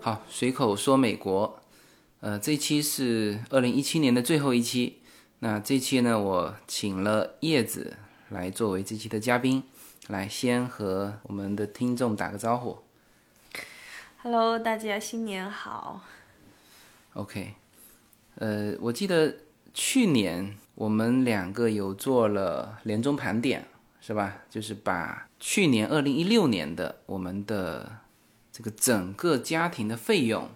好，随口说美国，呃，这期是二零一七年的最后一期。那这期呢，我请了叶子来作为这期的嘉宾，来先和我们的听众打个招呼。Hello，大家新年好。OK，呃，我记得去年我们两个有做了年终盘点，是吧？就是把去年二零一六年的我们的这个整个家庭的费用，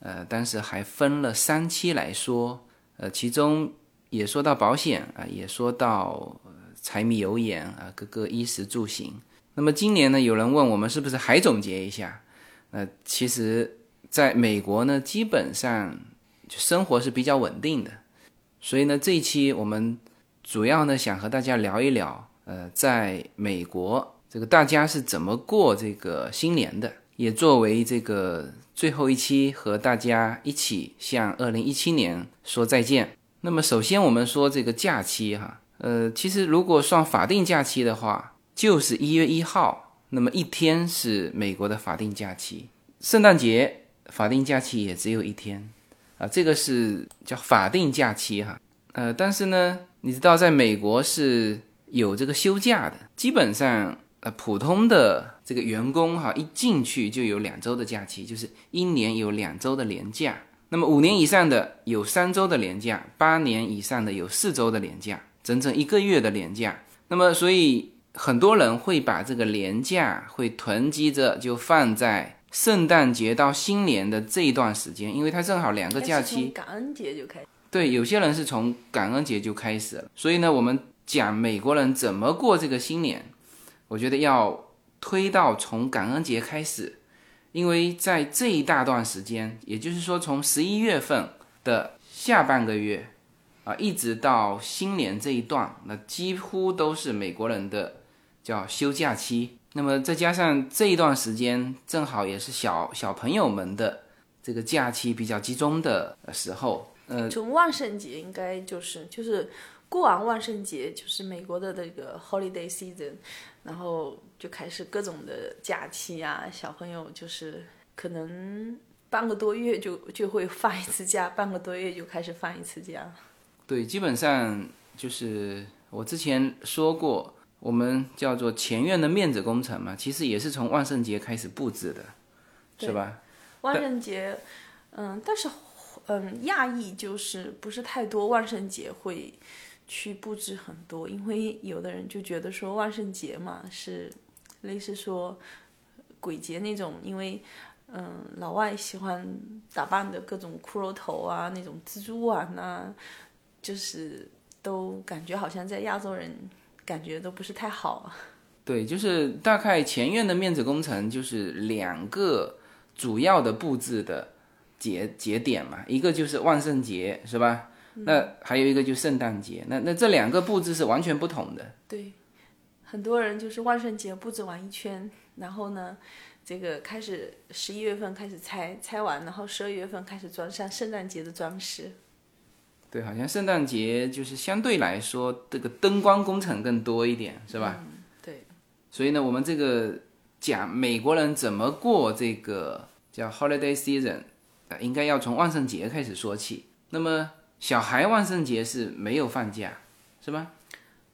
呃，当时还分了三期来说，呃，其中也说到保险啊、也说到柴米油盐啊、各个衣食住行。那么今年呢，有人问我们是不是还总结一下？呃，其实在美国呢，基本上就生活是比较稳定的，所以呢，这一期我们主要呢想和大家聊一聊，呃，在美国这个大家是怎么过这个新年的，也作为这个最后一期和大家一起向二零一七年说再见。那么首先我们说这个假期哈，呃，其实如果算法定假期的话，就是一月一号，那么一天是美国的法定假期，圣诞节法定假期也只有一天，啊，这个是叫法定假期哈。呃，但是呢，你知道在美国是有这个休假的，基本上呃普通的这个员工哈一进去就有两周的假期，就是一年有两周的年假。那么五年以上的有三周的年假，八年以上的有四周的年假，整整一个月的年假。那么所以很多人会把这个年假会囤积着，就放在圣诞节到新年的这一段时间，因为它正好两个假期。感恩节就开始。对，有些人是从感恩节就开始了，所以呢，我们讲美国人怎么过这个新年，我觉得要推到从感恩节开始，因为在这一大段时间，也就是说从十一月份的下半个月啊，一直到新年这一段，那几乎都是美国人的叫休假期。那么再加上这一段时间，正好也是小小朋友们的这个假期比较集中的时候。呃，从万圣节应该就是就是过完万圣节，就是美国的那个 holiday season，然后就开始各种的假期啊，小朋友就是可能半个多月就就会放一次假，半个多月就开始放一次假。对，基本上就是我之前说过，我们叫做前院的面子工程嘛，其实也是从万圣节开始布置的，是吧？万圣节，嗯，但是嗯，亚裔就是不是太多，万圣节会去布置很多，因为有的人就觉得说万圣节嘛是类似说鬼节那种，因为嗯老外喜欢打扮的各种骷髅头啊，那种蜘蛛网啊，就是都感觉好像在亚洲人感觉都不是太好。对，就是大概前院的面子工程就是两个主要的布置的节节点嘛，一个就是万圣节，是吧？那还有一个就圣诞节，那那这两个布置是完全不同的。对，很多人就是万圣节布置完一圈，然后呢，这个开始十一月份开始拆，拆完，然后十二月份开始装上圣诞节的装饰。对，好像圣诞节就是相对来说这个灯光工程更多一点，是吧？对，所以呢，我们这个讲美国人怎么过这个叫 holiday season，呃，应该要从万圣节开始说起。那么小孩万圣节是没有放假，是吧？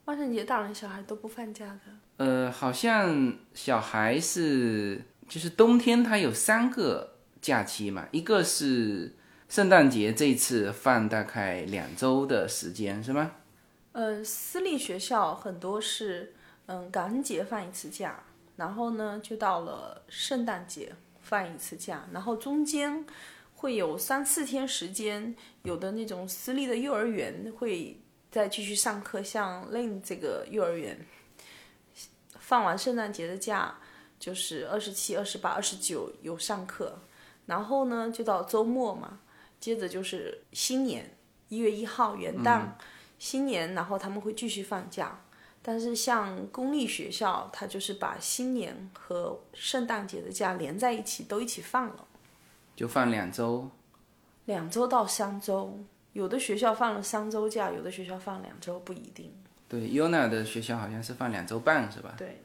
万圣节大人小孩都不放假的。呃，好像小孩是就是冬天他有三个假期嘛，一个是圣诞节，这次放大概两周的时间，是吗？呃，私立学校很多是，嗯，感恩节放一次假，然后呢，就到了圣诞节放一次假，然后中间会有三四天时间，有的那种私立的幼儿园会再继续上课，像 Lane 这个幼儿园，放完圣诞节的假，就是二十七、二十八、二十九有上课，然后呢就到周末嘛，接着就是新年一月一号元旦。新年，然后他们会继续放假。但是像公立学校，它就是把新年和圣诞节的假连在一起，都一起放了，就放两周。两周到三周。有的学校放了三周假，有的学校放两周，不一定。对，Yona 的学校好像是放两周半，是吧？对，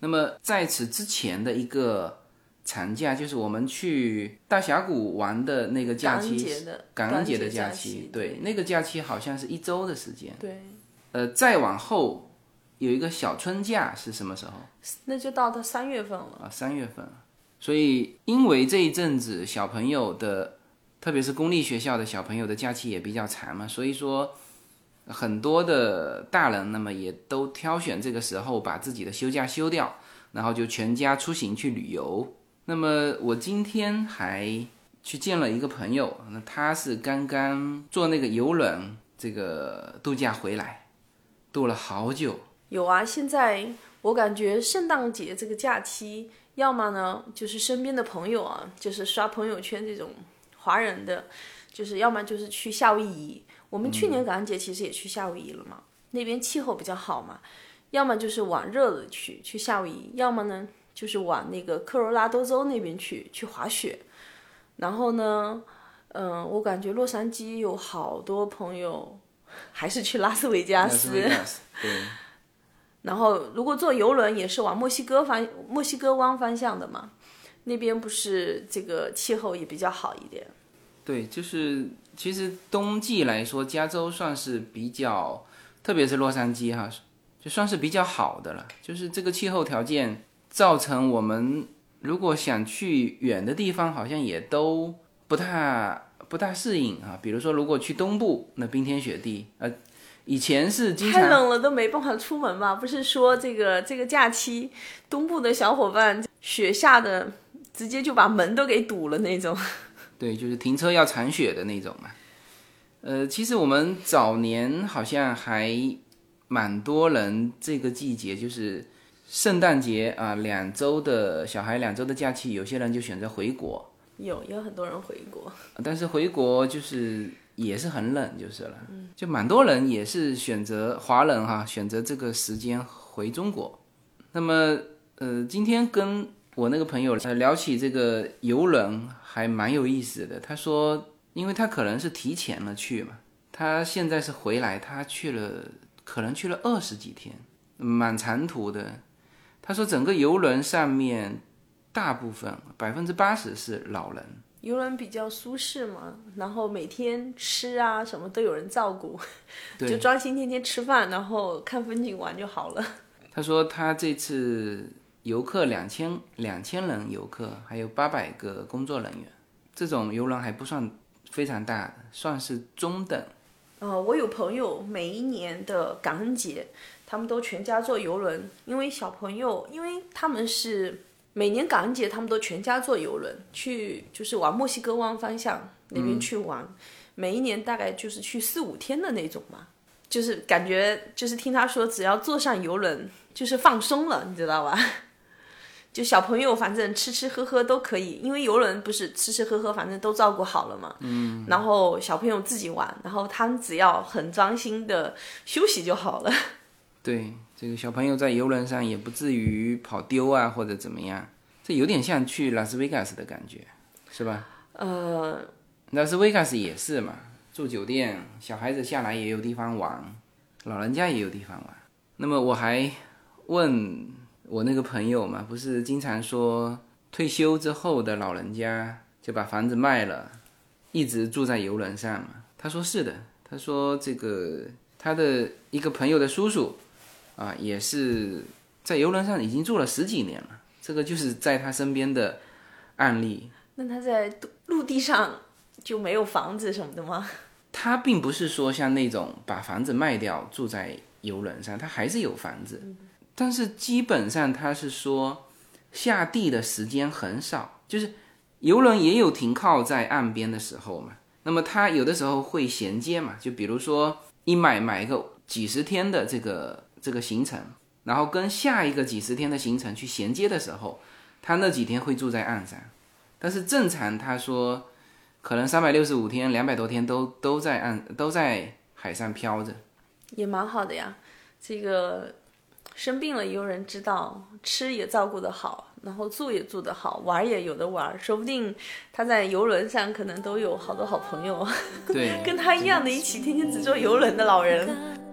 那么在此之前的一个长假，就是我们去大峡谷玩的那个假期，感恩节的假期，对，那个假期好像是一周的时间。对，呃，再往后有一个小春假是什么时候那就到到三月份了。啊？三月份。所以因为这一阵子小朋友的，特别是公立学校的小朋友的假期也比较长嘛，所以说很多的大人那么也都挑选这个时候把自己的休假休掉，然后就全家出行去旅游。那么我今天还去见了一个朋友，那他是刚刚坐那个游轮这个度假回来，度了好久。有啊，现在我感觉圣诞节这个假期，要么呢就是身边的朋友啊，就是刷朋友圈这种华人的，就是要么就是去夏威夷。我们去年感恩节其实也去夏威夷了嘛，那边气候比较好嘛。要么就是往热的去去夏威夷，要么呢就是往那个科罗拉多州那边去去滑雪。然后呢，嗯，我感觉洛杉矶有好多朋友还是去拉斯维加斯。然后，如果坐游轮也是往墨西哥方墨西哥湾方向的嘛，那边不是这个气候也比较好一点。对，就是其实冬季来说，加州算是比较，特别是洛杉矶哈，就算是比较好的了。就是这个气候条件造成我们如果想去远的地方，好像也都不太不大适应啊。比如说，如果去东部，那冰天雪地，呃，以前是经常太冷了都没办法出门嘛。不是说这个这个假期，东部的小伙伴雪下的直接就把门都给堵了那种。对，就是停车要铲雪的那种嘛。呃，其实我们早年好像还蛮多人这个季节就是圣诞节啊，两周的小孩两周的假期，有些人就选择回国，有有很多人回国，但是回国就是也是很冷就是了，就蛮多人也是选择华人哈，选择这个时间回中国。那么呃，今天跟我那个朋友呃聊起这个游轮，还蛮有意思的。他说，因为他可能是提前了去嘛，他现在是回来，他去了可能去了二十几天，蛮长途的。他说，整个游轮上面大部分百分之八十是老人，游轮比较舒适嘛，然后每天吃啊什么都有人照顾，就专心天天吃饭，然后看风景玩就好了。他说他这次游客两千两千人游客，还有八百个工作人员，这种游轮还不算非常大，算是中等。呃，我有朋友每一年的感恩节，他们都全家坐游轮，因为小朋友，因为他们是每年感恩节，他们都全家坐游轮去，就是往墨西哥湾方向那边去玩，每一年大概就是去四五天的那种嘛，就是感觉就是听他说，只要坐上游轮就是放松了，你知道吧？就小朋友反正吃吃喝喝都可以，因为游轮不是吃吃喝喝反正都照顾好了嘛。嗯。然后小朋友自己玩，然后他们只要很专心的休息就好了。对，这个小朋友在游轮上也不至于跑丢啊或者怎么样，这有点像去拉斯维加斯的感觉，是吧？呃，拉斯维加斯也是嘛，住酒店，小孩子下来也有地方玩，老人家也有地方玩。那么我还问我那个朋友嘛，不是经常说退休之后的老人家就把房子卖了，一直住在游轮上嘛？他说是的，他说这个他的一个朋友的叔叔啊，也是在游轮上已经住了十几年了，这个就是在他身边的案例。那他在陆陆地上就没有房子什么的吗？他并不是说像那种把房子卖掉住在游轮上，他还是有房子，但是基本上他是说下地的时间很少，就是游轮也有停靠在岸边的时候嘛。那么他有的时候会衔接嘛，就比如说一买买一个几十天的这个这个行程，然后跟下一个几十天的行程去衔接的时候，他那几天会住在岸上。但是正常他说。可能三百六十五天、两百多天都都在岸都在海上漂着，也蛮好的呀。这个生病了也有人知道，吃也照顾得好，然后住也住得好，玩也有的玩，说不定他在游轮上可能都有好多好朋友，对，跟他一样的，一起天天只坐游轮的老人。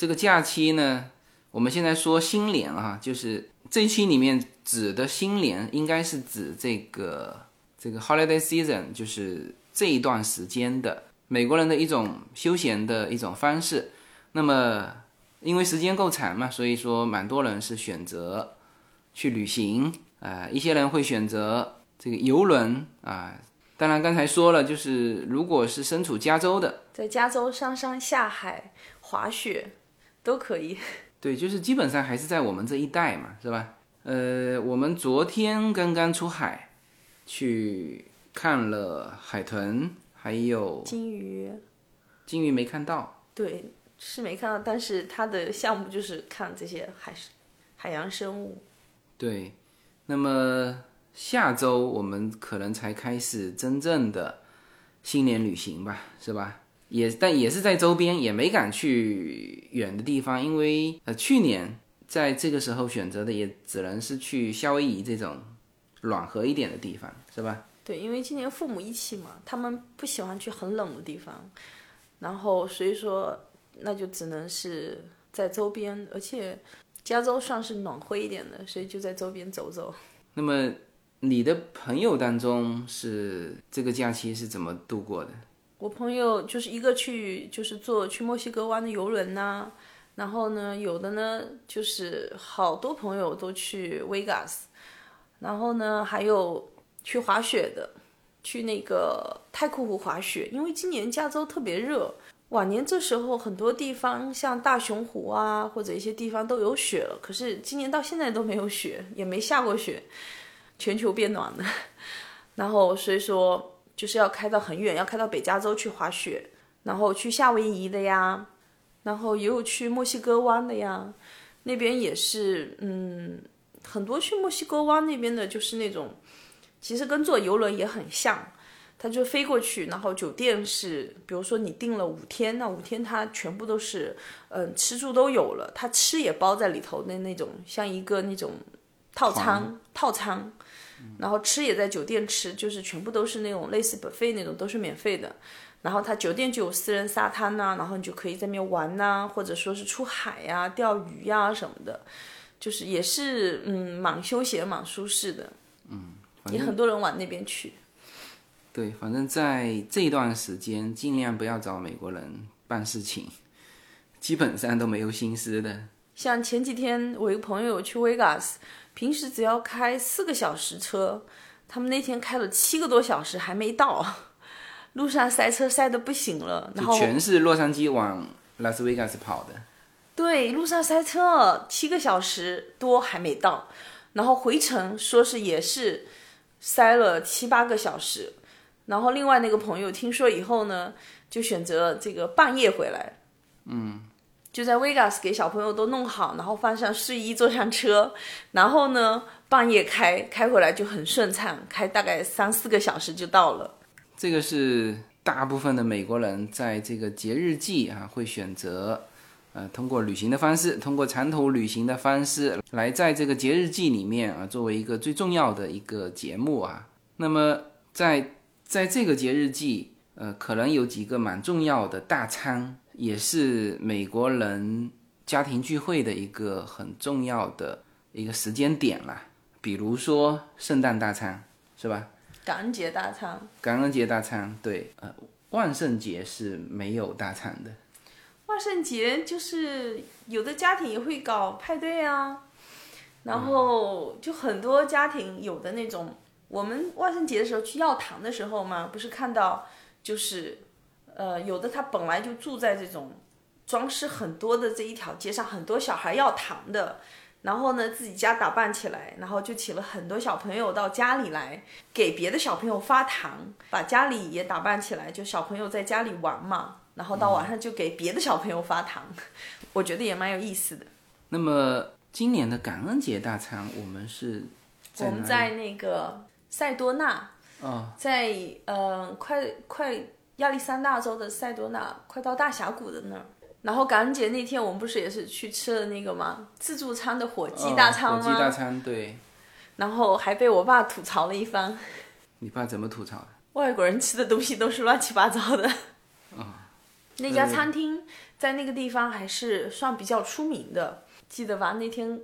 这个假期呢，我们现在说新年啊，就是这一期里面指的新年，应该是指这个这个 holiday season，就是这一段时间的美国人的一种休闲的一种方式。那么因为时间够长嘛，所以说蛮多人是选择去旅行啊，一些人会选择这个游轮啊。当然刚才说了，就是如果是身处加州的，在加州上山下海滑雪。都可以，对，就是基本上还是在我们这一带嘛，是吧？呃，我们昨天刚刚出海，去看了海豚，还有金鱼，金鱼没看到，对，是没看到，但是它的项目就是看这些海海洋生物。对，那么下周我们可能才开始真正的新年旅行吧，是吧？也但也是在周边，也没敢去远的地方，因为呃去年在这个时候选择的也只能是去夏威夷这种暖和一点的地方，是吧？对，因为今年父母一起嘛，他们不喜欢去很冷的地方，然后所以说那就只能是在周边，而且加州算是暖和一点的，所以就在周边走走。那么你的朋友当中是这个假期是怎么度过的？我朋友就是一个去，就是坐去墨西哥湾的游轮呐，然后呢，有的呢就是好多朋友都去 Vegas，然后呢还有去滑雪的，去那个太库湖滑雪，因为今年加州特别热，往年这时候很多地方像大熊湖啊或者一些地方都有雪了，可是今年到现在都没有雪，也没下过雪，全球变暖了，然后所以说。就是要开到很远，要开到北加州去滑雪，然后去夏威夷的呀，然后也有去墨西哥湾的呀，那边也是，嗯，很多去墨西哥湾那边的，就是那种，其实跟坐游轮也很像，它就飞过去，然后酒店是，比如说你订了五天，那五天它全部都是，嗯，吃住都有了，它吃也包在里头的那种，像一个那种套餐套餐。然后吃也在酒店吃，就是全部都是那种类似 buffet 那种，都是免费的。然后他酒店就有私人沙滩呐，然后你就可以在那边玩呐，或者说是出海呀、钓鱼呀什么的，就是也是嗯蛮休闲、蛮舒适的。嗯，也很多人往那边去。对，反正在这段时间尽量不要找美国人办事情，基本上都没有心思的。像前几天我一个朋友去 Vegas。平时只要开四个小时车，他们那天开了七个多小时还没到，路上塞车塞的不行了。然后全是洛杉矶往拉斯维加斯跑的。对，路上塞车七个小时多还没到，然后回程说是也是塞了七八个小时。然后另外那个朋友听说以后呢，就选择这个半夜回来。嗯。就在 Vegas 给小朋友都弄好，然后放上睡衣，坐上车，然后呢半夜开开回来就很顺畅，开大概三四个小时就到了。这个是大部分的美国人在这个节日季啊会选择，呃，通过旅行的方式，通过长途旅行的方式来在这个节日季里面啊作为一个最重要的一个节目啊。那么在在这个节日季，呃，可能有几个蛮重要的大餐。也是美国人家庭聚会的一个很重要的一个时间点了。比如说圣诞大餐，是吧？感恩节大餐，感恩节大餐，对，呃，万圣节是没有大餐的。万圣节就是有的家庭也会搞派对啊，然后就很多家庭有的那种，我们万圣节的时候去药堂的时候嘛，不是看到就是，呃，有的他本来就住在这种装饰很多的这一条街上，很多小孩要糖的。然后呢，自己家打扮起来，然后就请了很多小朋友到家里来，给别的小朋友发糖，把家里也打扮起来，就小朋友在家里玩嘛。然后到晚上就给别的小朋友发糖，我觉得也蛮有意思的。那么今年的感恩节大餐，我们是我们在那个塞多纳，哦，在呃快快亚历山大州的塞多纳，快到大峡谷的那儿。然后感恩节那天，我们不是也是去吃了那个吗？自助餐的火鸡大餐吗？哦火鸡大餐，对，然后还被我爸吐槽了一番，你爸怎么吐槽的？外国人吃的东西都是乱七八糟的。那家呃餐厅在那个地方还是算比较出名的，记得吧？那天，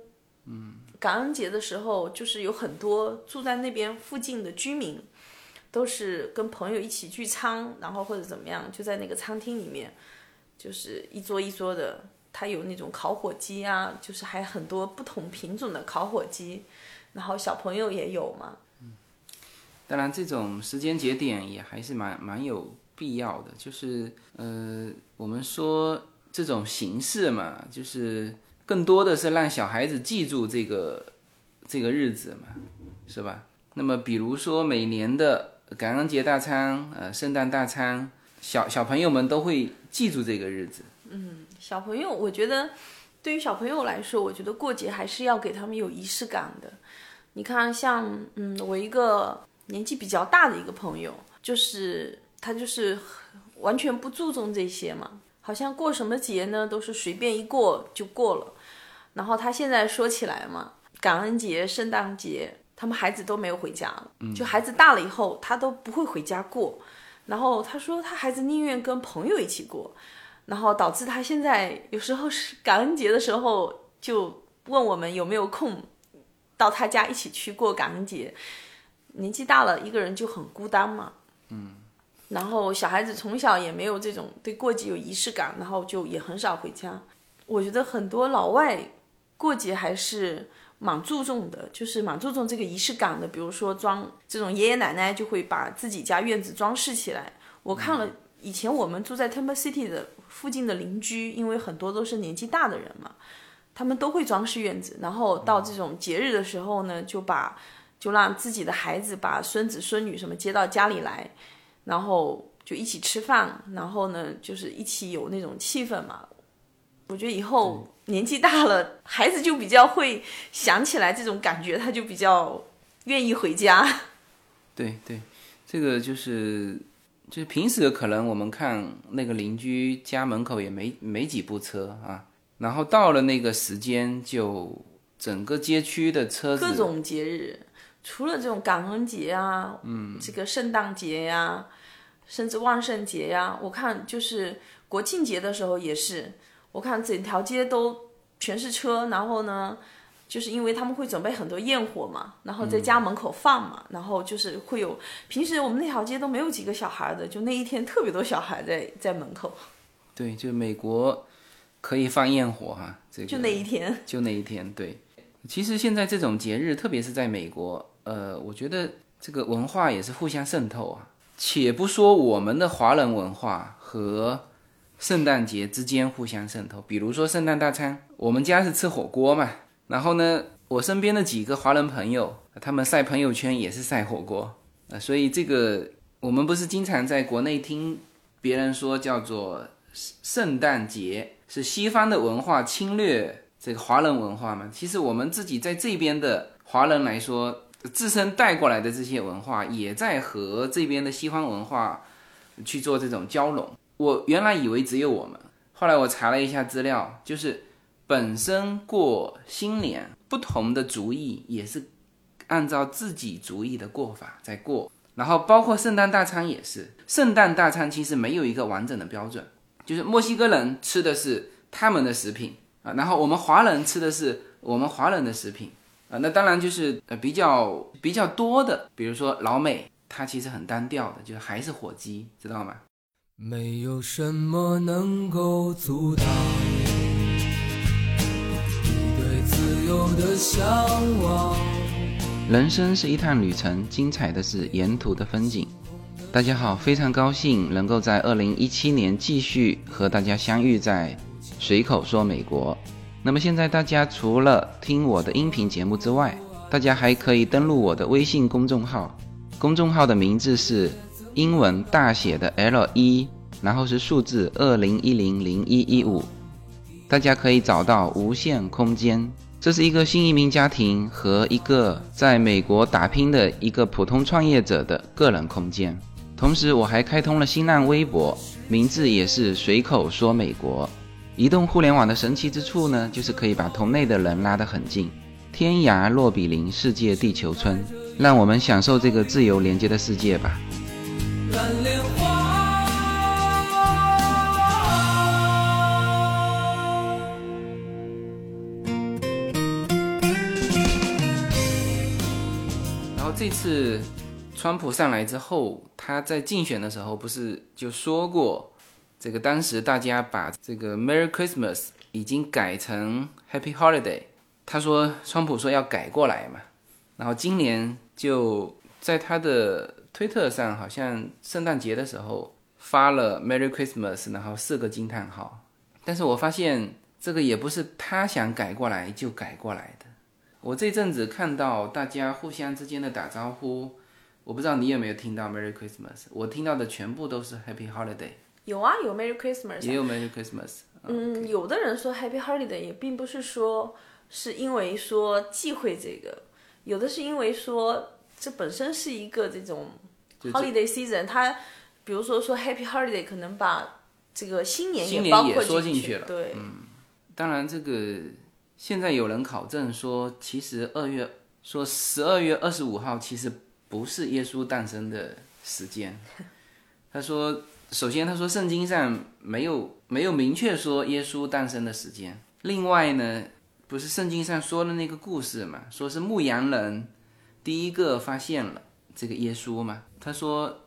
嗯，感恩节的时候，就是有很多住在那边附近的居民，都是跟朋友一起聚餐，然后或者怎么样，就在那个餐厅里面，就是一桌一桌的，它有那种烤火鸡啊，就是还很多不同品种的烤火鸡，然后小朋友也有嘛，当然，这种时间节点也还是蛮蛮有必要的，就是呃，我们说这种形式嘛，就是更多的是让小孩子记住这个这个日子嘛，是吧？那么比如说每年的感恩节大餐、呃圣诞大餐，小小朋友们都会记住这个日子。嗯小朋友，我觉得对于小朋友来说，我觉得过节还是要给他们有仪式感的。你看，像嗯，我一个年纪比较大的一个朋友，就是他就是完全不注重这些嘛，好像过什么节呢都是随便一过就过了。然后他现在说起来嘛，感恩节、圣诞节，他们孩子都没有回家了，就孩子大了以后，他都不会回家过。然后他说，他孩子宁愿跟朋友一起过。然后导致他现在有时候是感恩节的时候就问我们有没有空到他家一起去过感恩节。年纪大了，一个人就很孤单嘛。嗯。然后小孩子从小也没有这种对过节有仪式感，然后就也很少回家。我觉得很多老外过节还是蛮注重的，就是蛮注重这个仪式感的。比如说装这种爷爷奶奶就会把自己家院子装饰起来。我看了以前我们住在 Temple City 的附近的邻居，因为很多都是年纪大的人嘛，他们都会装饰院子。然后到这种节日的时候呢，就把就让自己的孩子把孙子孙女什么接到家里来，然后就一起吃饭，然后呢就是一起有那种气氛嘛。我觉得以后年纪大了，孩子就比较会想起来这种感觉，他就比较愿意回家。对对，这个就是就是平时可能我们看那个邻居家门口也没没几部车啊，然后到了那个时间就整个街区的车子各种节日，除了这种感恩节啊，嗯，这个圣诞节呀、甚至万圣节呀，我看就是国庆节的时候也是，我看整条街都全是车，然后呢，就是因为他们会准备很多焰火嘛，然后在家门口放嘛，然后就是会有平时我们那条街都没有几个小孩的，就那一天特别多小孩在在门口，对，就美国可以放焰火哈、这个就那一天，就那一天，对。其实现在这种节日，特别是在美国，呃，我觉得这个文化也是互相渗透啊。且不说我们的华人文化和圣诞节之间互相渗透，比如说圣诞大餐，我们家是吃火锅嘛，然后呢，我身边的几个华人朋友，他们晒朋友圈也是晒火锅，呃，所以这个我们不是经常在国内听别人说叫做圣诞节是西方的文化侵略这个华人文化嘛？其实我们自己在这边的华人来说，自身带过来的这些文化，也在和这边的西方文化去做这种交融。我原来以为只有我们，后来我查了一下资料，就是本身过新年，不同的族裔也是按照自己族裔的过法在过。然后包括圣诞大餐也是，圣诞大餐其实没有一个完整的标准，就是墨西哥人吃的是他们的食品啊，然后我们华人吃的是我们华人的食品，啊，那当然就是呃比较比较多的，比如说老美，它其实很单调的，就是还是火鸡，知道吗？没有什么能够阻挡你对自由的向往。人生是一趟旅程，精彩的是沿途的风景。大家好，非常高兴能够在二零一七年继续和大家相遇在随口说美国。那么现在大家除了听我的音频节目之外，大家还可以登录我的微信公众号，公众号的名字是英文大写的 L 一，然后是数字二零一零零一一五，大家可以找到无限空间。这是一个新移民家庭和一个在美国打拼的一个普通创业者的个人空间。同时，我还开通了新浪微博，名字也是随口说美国。移动互联网的神奇之处呢，就是可以把同类的人拉得很近，天涯若比邻，世界地球村，让我们享受这个自由连接的世界吧。蓝莲花。然后这次川普上来之后，他在竞选的时候不是就说过，这个当时大家把这个 Merry Christmas 已经改成 Happy Holiday，他说川普说要改过来嘛，然后今年就在他的推特上，好像圣诞节的时候发了 Merry Christmas，然后四个惊叹号，但是我发现这个也不是他想改过来就改过来的。我这阵子看到大家互相之间的打招呼，我不知道你有没有听到 Merry Christmas，我听到的全部都是 Happy Holiday，有啊，有 Merry Christmas，也有 Merry Christmas。嗯，有的人说 Happy Holiday 也并不是说是因为说忌讳这个，有的是因为说这本身是一个这种 holiday season，它比如说说 Happy Holiday 可能把这个新年新年也说进去了对，当然，这个现在有人考证说，其实二月说十二月二十五号其实不是耶稣诞生的时间。他说，首先他说圣经上没有没有明确说耶稣诞生的时间。另外呢，不是圣经上说的那个故事嘛，说是牧羊人第一个发现了这个耶稣嘛。他说，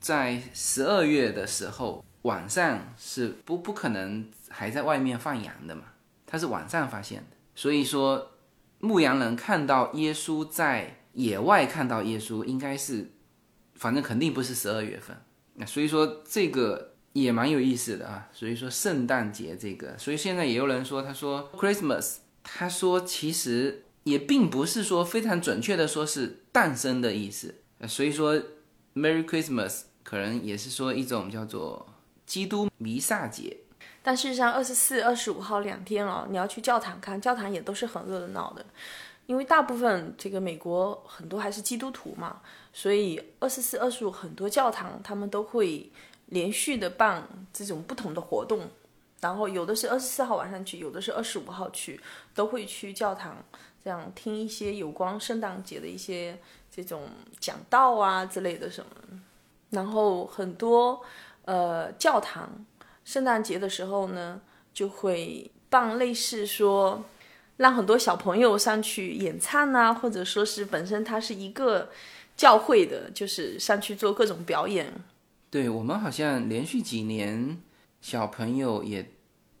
在十二月的时候晚上是不不可能还在外面放羊的嘛，他是晚上发现的。所以说，牧羊人看到耶稣在野外看到耶稣，应该是，反正肯定不是十二月份。那所以说这个也蛮有意思的啊。所以说圣诞节这个，所以现在也有人说，他说 Christmas，他说其实也并不是说非常准确的说是诞生的意思。所以说 Merry Christmas 可能也是说一种叫做基督弥撒节。但事实上，二十四、二十五号两天哦，你要去教堂看，教堂也都是很热闹的，因为大部分这个美国很多还是基督徒嘛，所以二十四、二十五很多教堂他们都会连续的办这种不同的活动，然后有的是二十四号晚上去，有的是二十五号去，都会去教堂这样听一些有关圣诞节的一些这种讲道啊之类的什么，然后很多呃教堂。圣诞节的时候呢，就会办类似说，让很多小朋友上去演唱啊，或者说是本身它是一个教会的，就是上去做各种表演。对我们好像连续几年小朋友也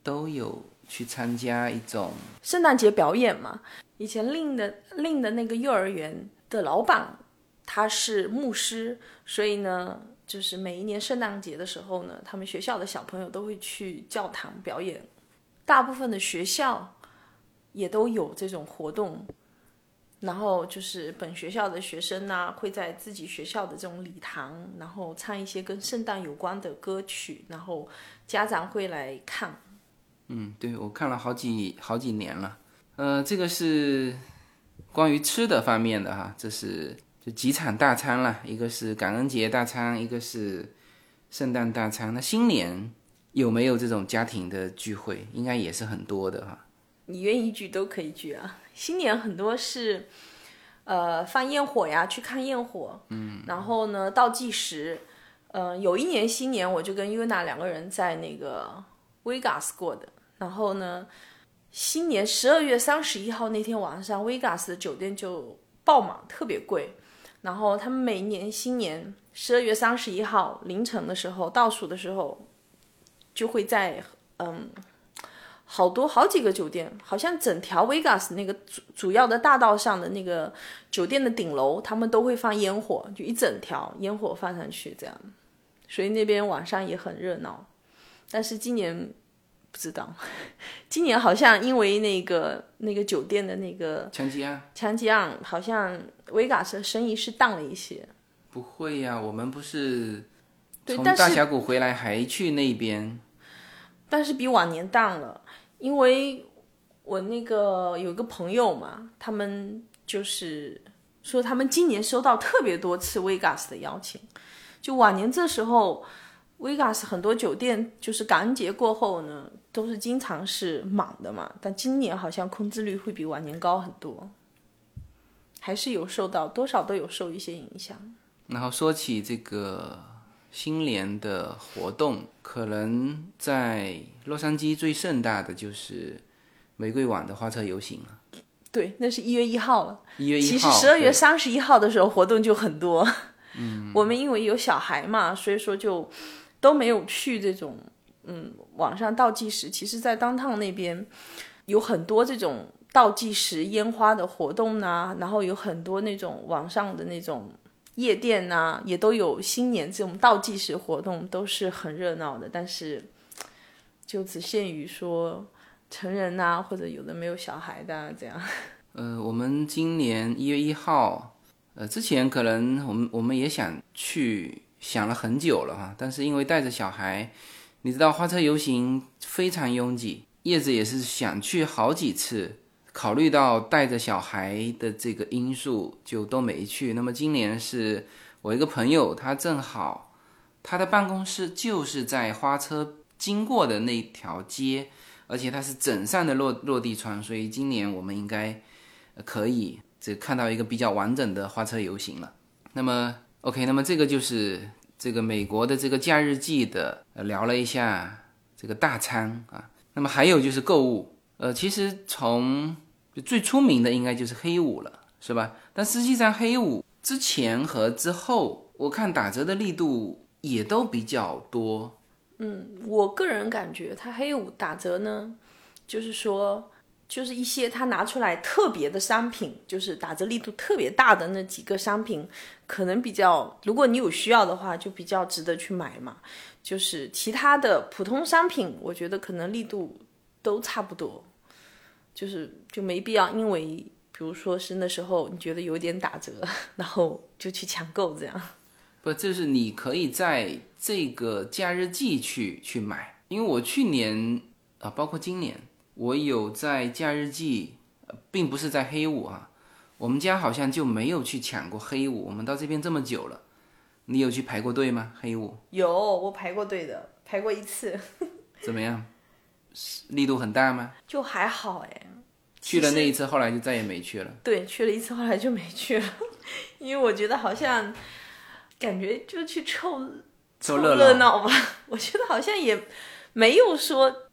都有去参加一种圣诞节表演嘛。以前令的令的那个幼儿园的老板他是牧师，所以呢，就是每一年圣诞节的时候呢，他们学校的小朋友都会去教堂表演。大部分的学校也都有这种活动，然后就是本学校的学生呢、会在自己学校的这种礼堂，然后唱一些跟圣诞有关的歌曲，然后家长会来看。嗯，对我看了好几好几年了。呃，这个是关于吃的方面的哈，这是就几场大餐了，一个是感恩节大餐，一个是圣诞大餐。那新年有没有这种家庭的聚会？应该也是很多的哈。你愿意聚都可以聚啊。新年很多是，呃，放焰火呀，去看焰火，嗯，然后呢，倒计时，嗯、有一年新年我就跟 Yuna 两个人在那个 Vegas 过的，然后呢，新年十二月三十一号那天晚上，Vegas 的酒店就爆满，特别贵。然后他们每年新年十二月三十一号凌晨的时候，倒数的时候，就会在嗯好多好几个酒店，好像整条 Vegas 那个主主要的大道上的那个酒店的顶楼，他们都会放烟火，就一整条烟火放上去这样。所以那边晚上也很热闹。但是今年不知道，今年好像因为那个那个酒店的那个强吉案？强吉案，好像 Vegas 的生意是淡了一些。不会呀、我们不是从大峡谷回来还去那边，但是比往年淡了，因为我那个有个朋友嘛，他们就是说他们今年收到特别多次 Vegas 的邀请，就往年这时候，Vegas 很多酒店就是感恩节过后呢，都是经常是满的嘛，但今年好像空置率会比往年高很多，还是有受到多少都有受一些影响。然后说起这个新年的活动，可能在洛杉矶最盛大的就是玫瑰晚的花车游行了。对，那是一月一号了。一月一号，其实十二月三十一号的时候活动就很多。嗯，我们因为有小孩嘛，所以说就都没有去这种嗯网上倒计时。其实，在当趟那边有很多这种倒计时烟花的活动呐、然后有很多那种网上的那种夜店呐、也都有新年这种倒计时活动，都是很热闹的。但是就只限于说成人呐、或者有的没有小孩的、这样。呃，我们今年一月一号，呃，之前可能我们我们也想去，想了很久了哈，但是因为带着小孩，你知道花车游行非常拥挤，叶子也是想去好几次，考虑到带着小孩的这个因素，就都没去。那么今年是我一个朋友，他正好他的办公室就是在花车经过的那条街，而且它是整扇的落落地窗，所以今年我们应该。可以这看到一个比较完整的花车游行了。那么，OK，那么这个就是这个美国的这个假日季的、聊了一下这个大餐啊。那么还有就是购物，呃，其实从最出名的应该就是黑五了，是吧？但实际上黑五之前和之后，我看打折的力度也都比较多。嗯我个人感觉，它黑五打折呢，就是说，就是一些它拿出来特别的商品，就是打折力度特别大的那几个商品，可能比较，如果你有需要的话，就比较值得去买嘛。就是其他的普通商品，我觉得可能力度都差不多，就是就没必要因为，比如说是那时候你觉得有点打折，然后就去抢购这样。不，就是你可以在这个假日季去去买，因为我去年啊，包括今年，我有在假日季，呃并不是在黑五啊，我们家好像就没有去抢过黑五。我们到这边这么久了，你有去排过队吗？黑五有，我排过队的，排过一次，怎么样？是力度很大吗？就还好哎。去了那一次，后来就再也没去了。对，去了一次，后来就没去了，因为我觉得好像感觉就去凑凑热闹吧，我觉得好像也没有说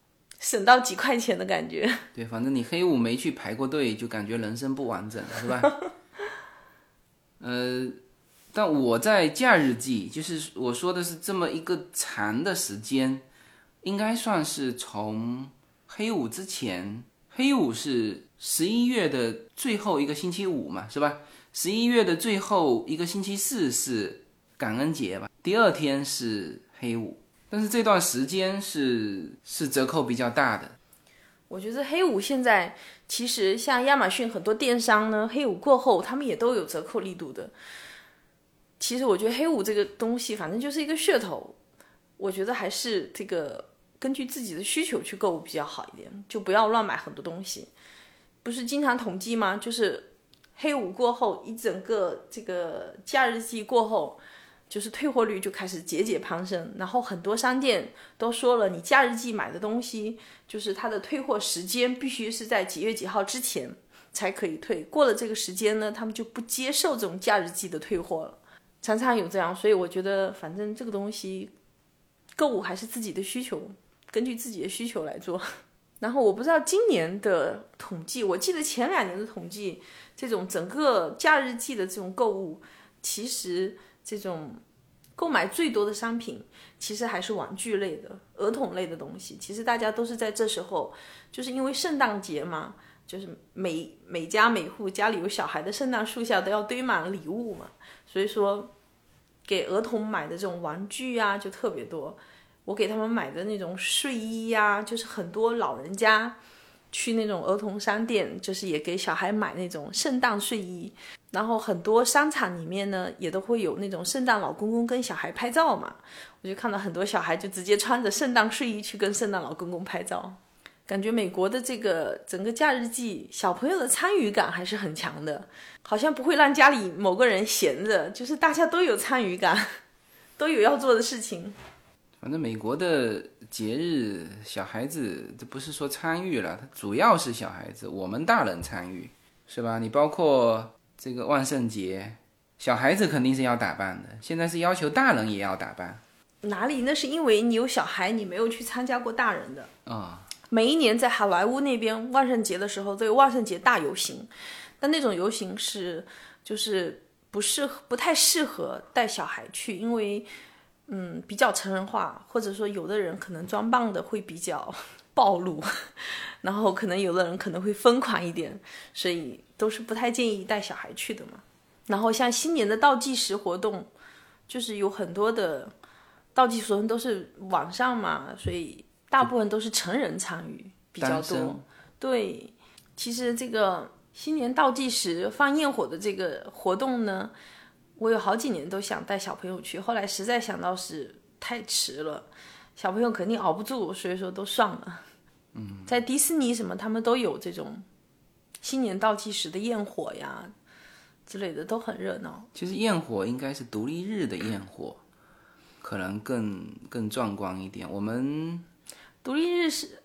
省到几块钱的感觉。对，反正你黑五没去排过队，就感觉人生不完整，是吧？呃，但我在假日季，就是我说的是这么一个长的时间，应该算是从黑五之前，黑五是十一月的最后一个星期五嘛，是吧？十一月的最后一个星期四是感恩节吧，第二天是黑五，但是这段时间是是折扣比较大的。我觉得黑五现在其实像亚马逊很多电商呢，黑五过后他们也都有折扣力度的。其实我觉得黑五这个东西，反正就是一个噱头，我觉得还是这个根据自己的需求去购物比较好一点，就不要乱买很多东西。不是经常统计吗？就是黑五过后一整个这个假日季过后，就是退货率就开始节节攀升，然后很多商店都说了，你假日季买的东西，就是它的退货时间必须是在几月几号之前才可以退，过了这个时间呢，他们就不接受这种假日季的退货了，常常有这样，所以我觉得反正这个东西购物还是自己的需求，根据自己的需求来做。然后我不知道今年的统计，我记得前两年的统计，这种整个假日季的这种购物，其实这种购买最多的商品，其实还是玩具类的、儿童类的东西。其实大家都是在这时候，就是因为圣诞节嘛，就是每每家每户家里有小孩的圣诞树下都要堆满礼物嘛，所以说给儿童买的这种玩具啊就特别多。我给他们买的那种睡衣呀、就是很多老人家去那种儿童商店，就是也给小孩买那种圣诞睡衣。然后很多商场里面呢，也都会有那种圣诞老公公跟小孩拍照嘛。我就看到很多小孩就直接穿着圣诞睡衣去跟圣诞老公公拍照。感觉美国的这个整个假日季，小朋友的参与感还是很强的，好像不会让家里某个人闲着，就是大家都有参与感，都有要做的事情。反正美国的节日，小孩子这不是说参与了，他主要是小孩子，我们大人参与，是吧？你包括这个万圣节，小孩子肯定是要打扮的，现在是要求大人也要打扮哪里？那是因为你有小孩，你没有去参加过大人的。啊、每一年在好莱坞那边万圣节的时候都有万圣节大游行，但那种游行是就是不适合不太适合带小孩去，因为嗯比较成人化，或者说有的人可能装扮的会比较 暴露，然后可能有的人可能会疯狂一点，所以都是不太建议带小孩去的嘛。然后像新年的倒计时活动，就是有很多的倒计时活动都是网上嘛，所以大部分都是成人参与比较多。对，其实这个新年倒计时放焰火的这个活动呢，我有好几年都想带小朋友去，后来实在想到是太迟了，小朋友肯定熬不住，所以说都算了。嗯，在迪士尼什么他们都有这种新年倒计时的焰火呀之类的，都很热闹。其实焰火应该是独立日的焰火，可能更更壮观一点。我们独立日是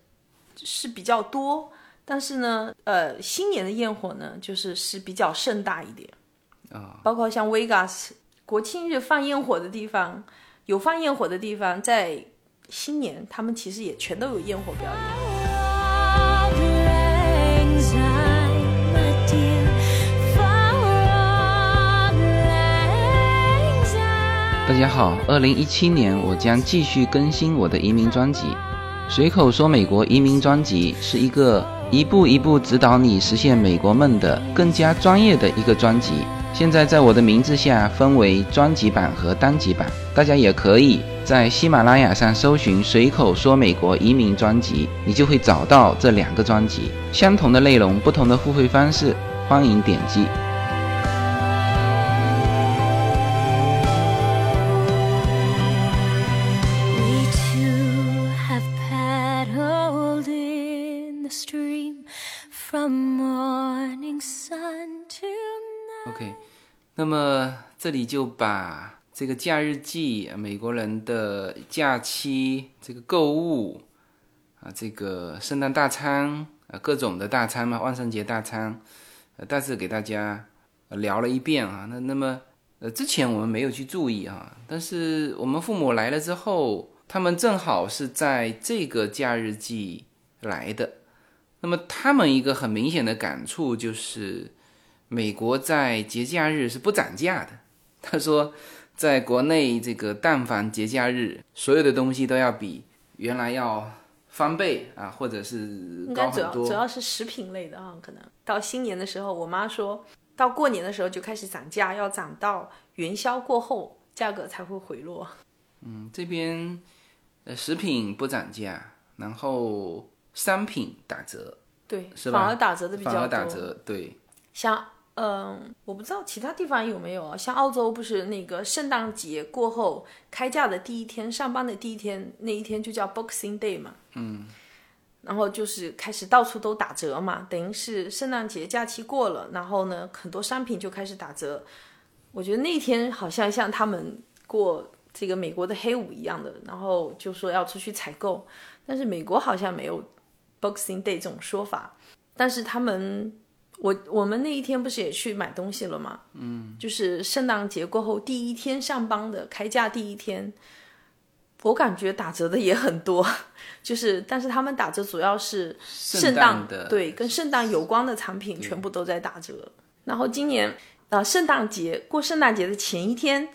是比较多，但是呢，呃，新年的焰火呢，就是是比较盛大一点啊、包括像 Vegas 国庆日放焰火的地方，有放焰火的地方，在新年他们其实也全都有焰火表演。大家好，二零一七年我将继续更新我的移民专辑。随口说美国移民专辑是一个一步一步指导你实现美国梦的更加专业的一个专辑。现在在我的名字下分为专辑版和单集版，大家也可以在喜马拉雅上搜寻“随口说美国移民专辑”，你就会找到这两个专辑。相同的内容，不同的付费方式，欢迎点击。We two have paddled in the stream from morning sun to night. OK，那么这里就把这个假日季，美国人的假期，这个购物啊，这个圣诞大餐啊，各种的大餐嘛，万圣节大餐，呃，大致给大家聊了一遍啊。那那么呃，之前我们没有去注意啊，但是我们父母来了之后，他们正好是在这个假日季来的。那么他们一个很明显的感触就是，美国在节假日是不涨价的。他说，在国内这个但凡节假日，所有的东西都要比原来要翻倍啊，或者是应该主要高很多。主要是食品类的啊，可能到新年的时候，我妈说到过年的时候就开始涨价，要涨到元宵过后价格才会回落。嗯，这边呃食品不涨价，然后商品打折，对，是吧反而打折的比较多。反而打折，对。像嗯，我不知道其他地方有没有啊。像澳洲不是那个圣诞节过后开假的第一天，上班的第一天，那一天就叫 Boxing Day 嘛。嗯。然后就是开始到处都打折嘛，等于是圣诞节假期过了，然后呢，很多商品就开始打折。我觉得那天好像像他们过这个美国的黑五一样的，然后就说要出去采购，但是美国好像没有 Boxing Day 这种说法，但是他们。我我们那一天不是也去买东西了吗？嗯，就是圣诞节过后第一天上班的开价第一天，我感觉打折的也很多，就是但是他们打折主要是圣诞的对跟圣诞有关的产品全部都在打折。然后今年呃圣诞节过圣诞节的前一天，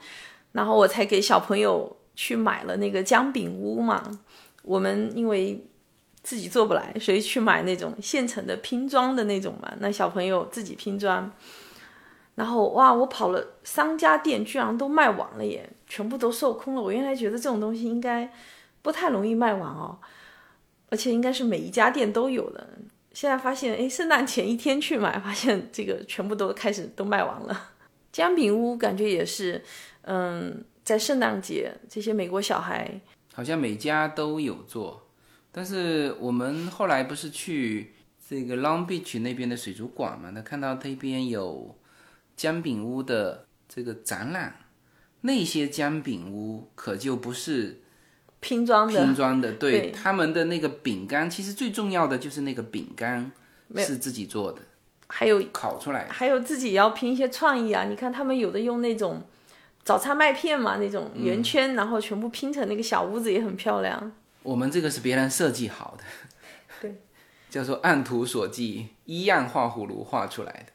然后我才给小朋友去买了那个姜饼屋嘛。我们因为自己做不来，所以去买那种现成的拼装的那种嘛。那小朋友自己拼装。然后哇，我跑了三家店，居然都卖完了耶，全部都售空了。我原来觉得这种东西应该不太容易卖完哦，而且应该是每一家店都有的。现在发现，哎，圣诞前一天去买，发现这个全部都开始都卖完了。姜饼屋感觉也是，嗯，在圣诞节这些美国小孩好像每家都有做，但是我们后来不是去这个 Long Beach 那边的水族馆嘛，那看到那边有。姜饼屋的这个展览，那些姜饼屋可就不是拼装的，拼装的，对他们的那个饼干，其实最重要的就是那个饼干是自己做的，还有烤出来，还有自己要拼一些创意啊！你看他们有的用那种早餐麦片嘛，那种圆圈，然后全部拼成那个小屋子也很漂亮。我们这个是别人设计好的，对，叫做按图索骥，依样画葫芦画出来的。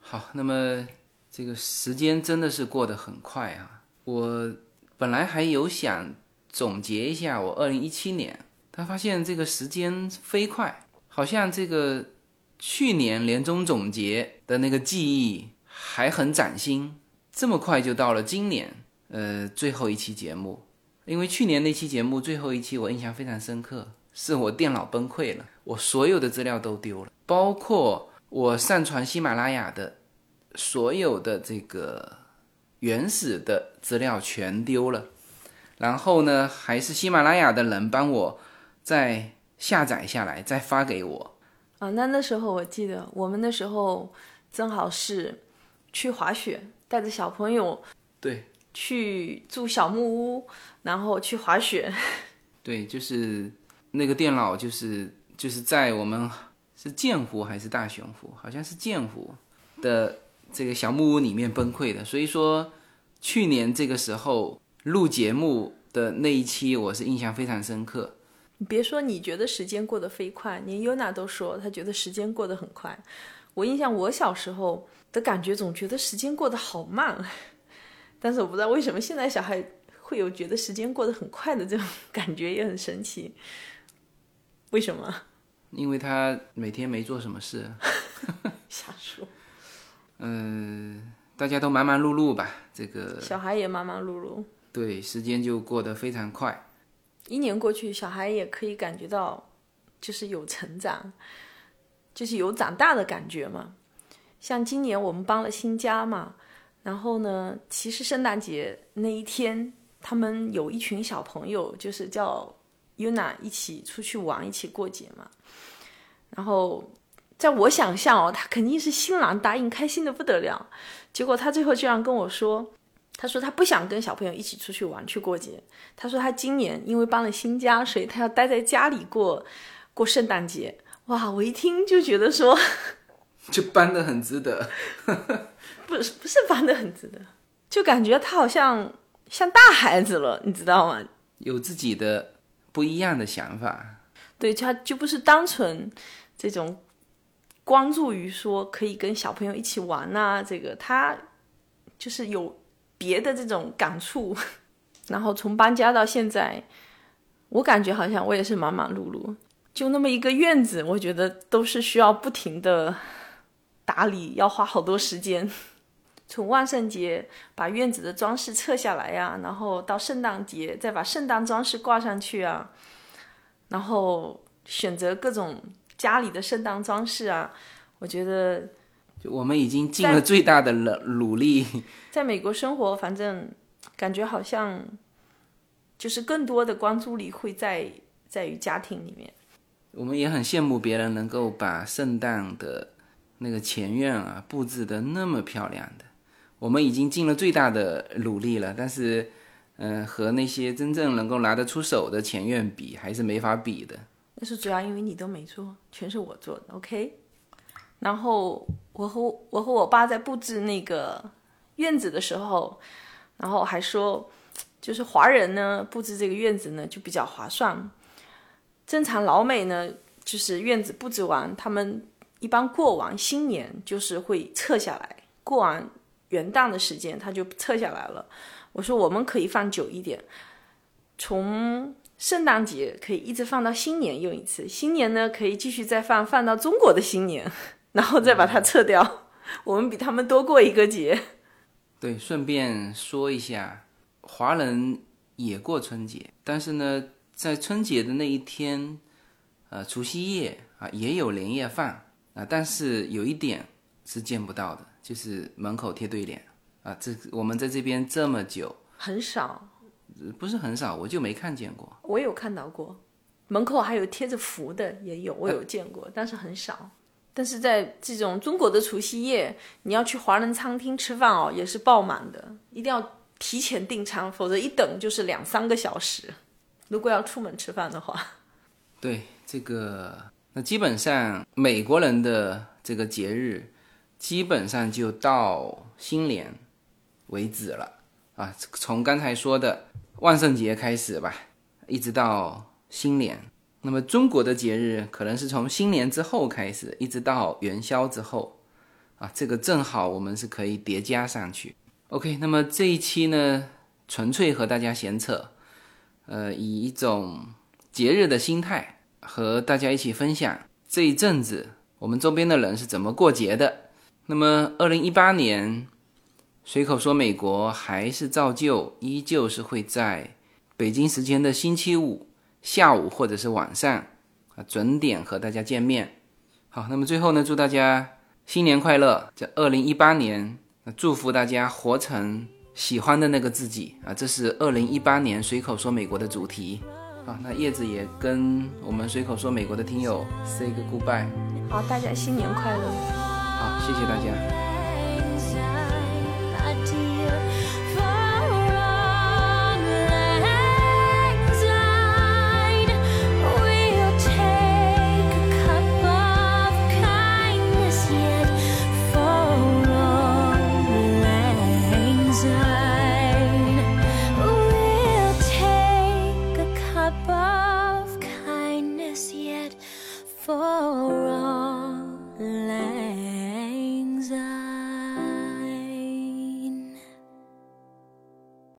好，那么这个时间真的是过得很快啊！我本来还有想总结一下我二零一七年，但发现这个时间飞快，好像这个去年年终总结的那个记忆还很崭新，这么快就到了今年，呃，最后一期节目。因为去年那期节目最后一期我印象非常深刻，是我电脑崩溃了，我所有的资料都丢了，包括。我上传喜马拉雅的所有的这个原始的资料全丢了，然后呢，还是喜马拉雅的人帮我再下载下来，再发给我。啊，那那时候我记得，我们那时候正好是去滑雪，带着小朋友，对，去住小木屋，然后去滑雪。对，就是那个电脑，就是就是在我们。是剑湖还是大熊湖？好像是剑湖的这个小木屋里面崩溃的。所以说，去年这个时候录节目的那一期，我是印象非常深刻。你别说你觉得时间过得飞快，连优娜都说她觉得时间过得很快。我印象我小时候的感觉，总觉得时间过得好慢。但是我不知道为什么现在小孩会有觉得时间过得很快的这种 感觉，也很神奇。为什么？因为他每天没做什么事，瞎说。嗯，大家都忙忙碌碌吧，这个小孩也忙忙碌碌，对，时间就过得非常快。一年过去，小孩也可以感觉到，就是有成长，就是有长大的感觉嘛。像今年我们搬了新家嘛，然后呢，其实圣诞节那一天，他们有一群小朋友，就是叫。Yuna 一起出去玩，一起过节嘛。然后，在我想象哦，他肯定是新郎答应，开心的不得了。结果他最后居然跟我说：“他说他不想跟小朋友一起出去玩去过节。他说他今年因为搬了新家，所以他要待在家里过过圣诞节。”哇，我一听就觉得说，就搬的很值得。不是不是搬的很值得，就感觉他好像像大孩子了，你知道吗？有自己的。不一样的想法，对他就不是单纯这种关注于说可以跟小朋友一起玩呐，这个他就是有别的这种感触。然后从搬家到现在，我感觉好像我也是忙忙碌碌，就那么一个院子，我觉得都是需要不停的打理，要花好多时间。从万圣节把院子的装饰撤下来呀，然后到圣诞节再把圣诞装饰挂上去啊，然后选择各种家里的圣诞装饰啊，我觉得，就我们已经尽了最大的努努力。在美国生活，反正感觉好像就是更多的关注力会在在于家庭里面。我们也很羡慕别人能够把圣诞的那个前院啊布置的那么漂亮的。我们已经尽了最大的努力了，但是，嗯，和那些真正能够拿得出手的前院比，还是没法比的。那是主要因为你都没做，全是我做的，OK。然后我和我和我爸在布置那个院子的时候，然后还说，就是华人呢布置这个院子呢就比较划算。正常老美呢，就是院子布置完，他们一般过完新年就是会撤下来，过完元旦的时间他就撤下来了。我说我们可以放久一点，从圣诞节可以一直放到新年用一次，新年呢可以继续再放，放到中国的新年，然后再把它撤掉。我们比他们多过一个节。对，顺便说一下，华人也过春节，但是呢，在春节的那一天，呃，除夕夜啊，也有年夜饭啊，但是有一点是见不到的，就是门口贴对联啊。这我们在这边这么久，很少，不是很少，我就没看见过。我有看到过，门口还有贴着福的也有，我有见过，但是很少。但是在这种中国的除夕夜，你要去华人餐厅吃饭哦，也是爆满的，一定要提前订餐，否则一等就是两三个小时。如果要出门吃饭的话，对这个，那基本上美国人的这个节日，基本上就到新年为止了啊。从刚才说的万圣节开始吧，一直到新年。那么中国的节日可能是从新年之后开始，一直到元宵之后，啊，这个正好我们是可以叠加上去。OK，那么这一期呢，纯粹和大家闲扯，呃，以一种节日的心态和大家一起分享这一阵子我们周边的人是怎么过节的。那么二零一八年，随口说美国还是照旧，依旧是会在北京时间的星期五。下午或者是晚上啊，准点和大家见面。好，那么最后呢，祝大家新年快乐！在二零一八年，祝福大家活成喜欢的那个自己啊！这是二零一八年随口说美国的主题。好，那叶子也跟我们随口说美国的听友 say 个 goodbye。好，大家新年快乐！好，谢谢大家。